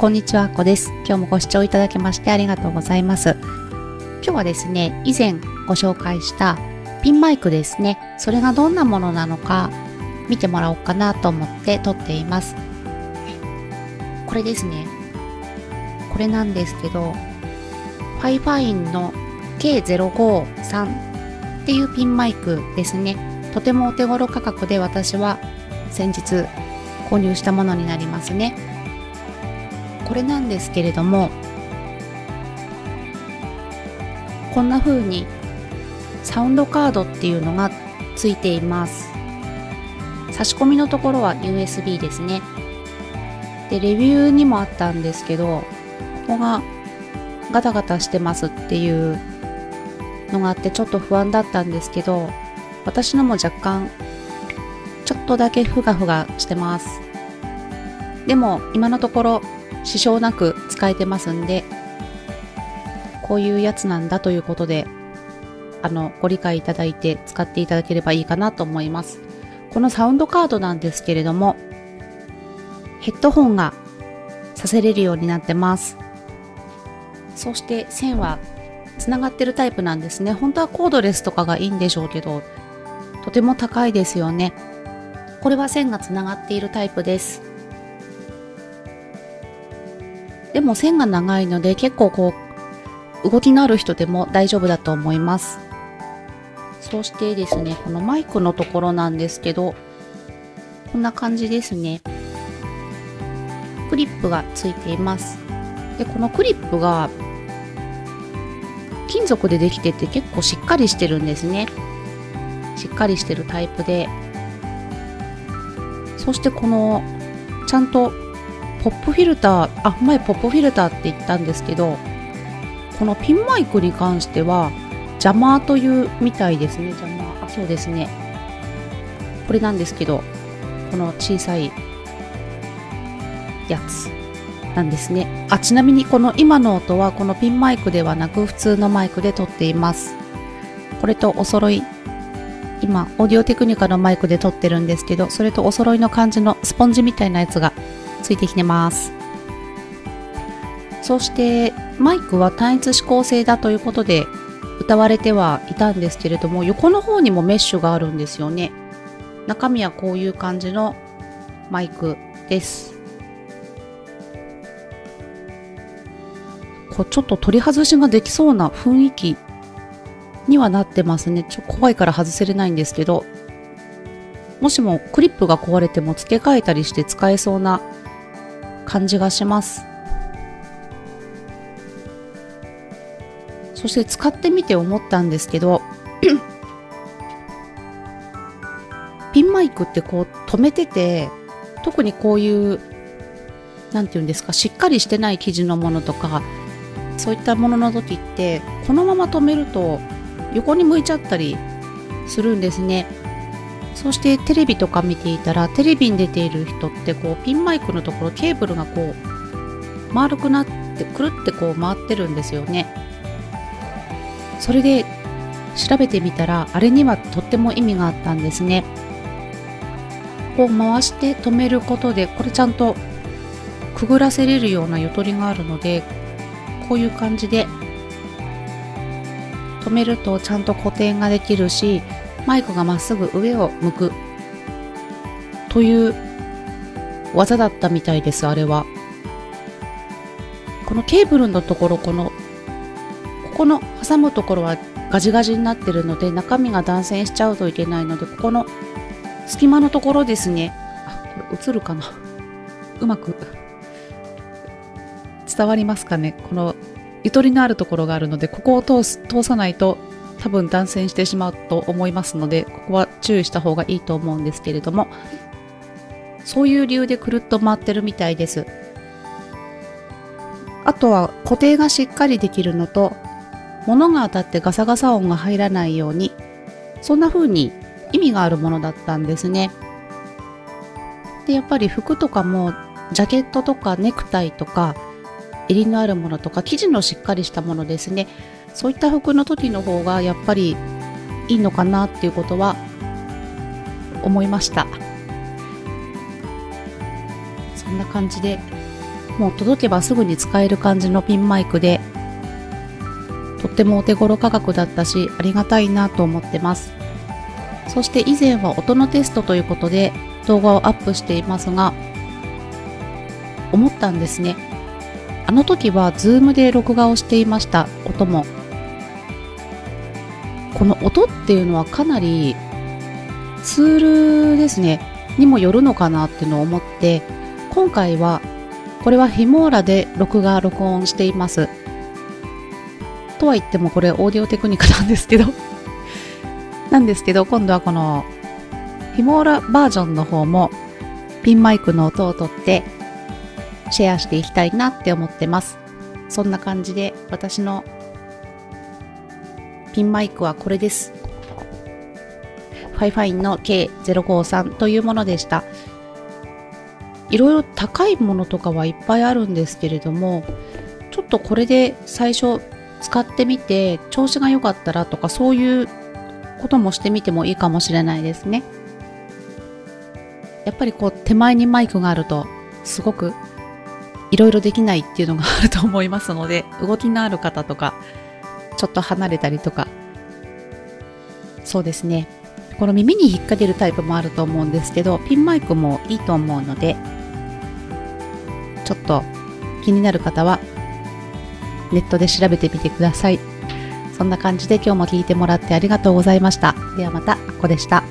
こんにちは、こです。今日もご視聴いただきましてありがとうございます。今日はですね、以前ご紹介したピンマイクですね。それがどんなものなのか見てもらおうかなと思って撮っています。これですね。これなんですけど、ファイファインの K053 っていうピンマイクですね。とてもお手頃価格で私は先日購入したものになりますね。これなんですけれどもこんな風にサウンドカードっていうのがついています。差し込みのところは USB ですね。でレビューにもあったんですけどここがガタガタしてますっていうのがあってちょっと不安だったんですけど私のも若干ちょっとだけふがふがしてます。でも今のところ支障なく使えてますんで、こういうやつなんだということで、あの、ご理解いただいて使っていただければいいかなと思います。このサウンドカードなんですけれども、ヘッドホンがさせれるようになってます。そして線はつながってるタイプなんですね。本当はコードレスとかがいいんでしょうけど、とても高いですよね。これは線がつながっているタイプです。でも線が長いので結構こう動きのある人でも大丈夫だと思います。そしてですね、このマイクのところなんですけど、こんな感じですね。クリップがついています。で、このクリップが金属でできてて結構しっかりしてるんですね。しっかりしてるタイプで。そしてこのちゃんとポップフィルターあ前ポップフィルターって言ったんですけどこのピンマイクに関しては邪魔というみたいですね。邪魔。あそうですね。これなんですけどこの小さいやつなんですね。あちなみにこの今の音はこのピンマイクではなく普通のマイクで撮っています。これとお揃い今オーディオテクニカのマイクで撮ってるんですけどそれとお揃いの感じのスポンジみたいなやつがついてきてます。そしてマイクは単一指向性だということで歌われてはいたんですけれども横の方にもメッシュがあるんですよね。中身はこういう感じのマイクです。こうちょっと取り外しができそうな雰囲気にはなってますね。ちょ怖いから外せれないんですけど。もしもクリップが壊れても付け替えたりして使えそうな感じがします。そして使ってみて思ったんですけど ピンマイクってこう止めてて特にこういう何て言うんですかしっかりしてない生地のものとかそういったものの時ってこのまま止めると横に向いちゃったりするんですね。そしてテレビとか見ていたらテレビに出ている人ってこうピンマイクのところケーブルがこう丸くなってくるってこう回ってるんですよね。それで調べてみたらあれにはとっても意味があったんですね。こう回して止めることでこれちゃんとくぐらせれるようなゆとりがあるのでこういう感じで止めるとちゃんと固定ができるしマイクがまっすぐ上を向く。という技だったみたいですあれは。このケーブルのところこのここの挟むところはガジガジになってるので中身が断線しちゃうといけないのでここの隙間のところですね。あこれ映るかな。うまく伝わりますかね。このゆとりのあるところがあるのでここを通す通さないと多分断線してしまうと思いますのでここは注意した方がいいと思うんですけれどもそういう理由でくるっと回ってるみたいです。あとは固定がしっかりできるのと物が当たってガサガサ音が入らないようにそんな風に意味があるものだったんですね。でやっぱり服とかもジャケットとかネクタイとか襟のあるものとか生地のしっかりしたものですね。そういった服の時の方がやっぱりいいのかなっていうことは思いました。そんな感じでもう届けばすぐに使える感じのピンマイクでとってもお手頃価格だったしありがたいなと思ってます。そして以前は音のテストということで動画をアップしていますが思ったんですね。あの時は Zoom で録画をしていました音も。この音っていうのはかなりツールですね。にもよるのかなっていうのを思って今回はこれはヒモーラで録画録音しています。とは言ってもこれオーディオテクニックなんですけど。なんですけど今度はこのヒモーラバージョンの方もピンマイクの音を取ってシェアしていきたいなって思ってます。そんな感じで私のピンマイクはこれですファイファインの K053 というものでした。いろいろ高いものとかはいっぱいあるんですけれども、ちょっとこれで最初使ってみて調子が良かったらとかそういうこともしてみてもいいかもしれないですね。やっぱりこう手前にマイクがあるとすごくいろいろできないっていうのがあると思いますので動きのある方とかちょっと離れたりとか。そうですね。この耳に引っ掛けるタイプもあると思うんですけどピンマイクもいいと思うのでちょっと気になる方はネットで調べてみてください。そんな感じで今日も聞いてもらってありがとうございました。ではまたあこでした。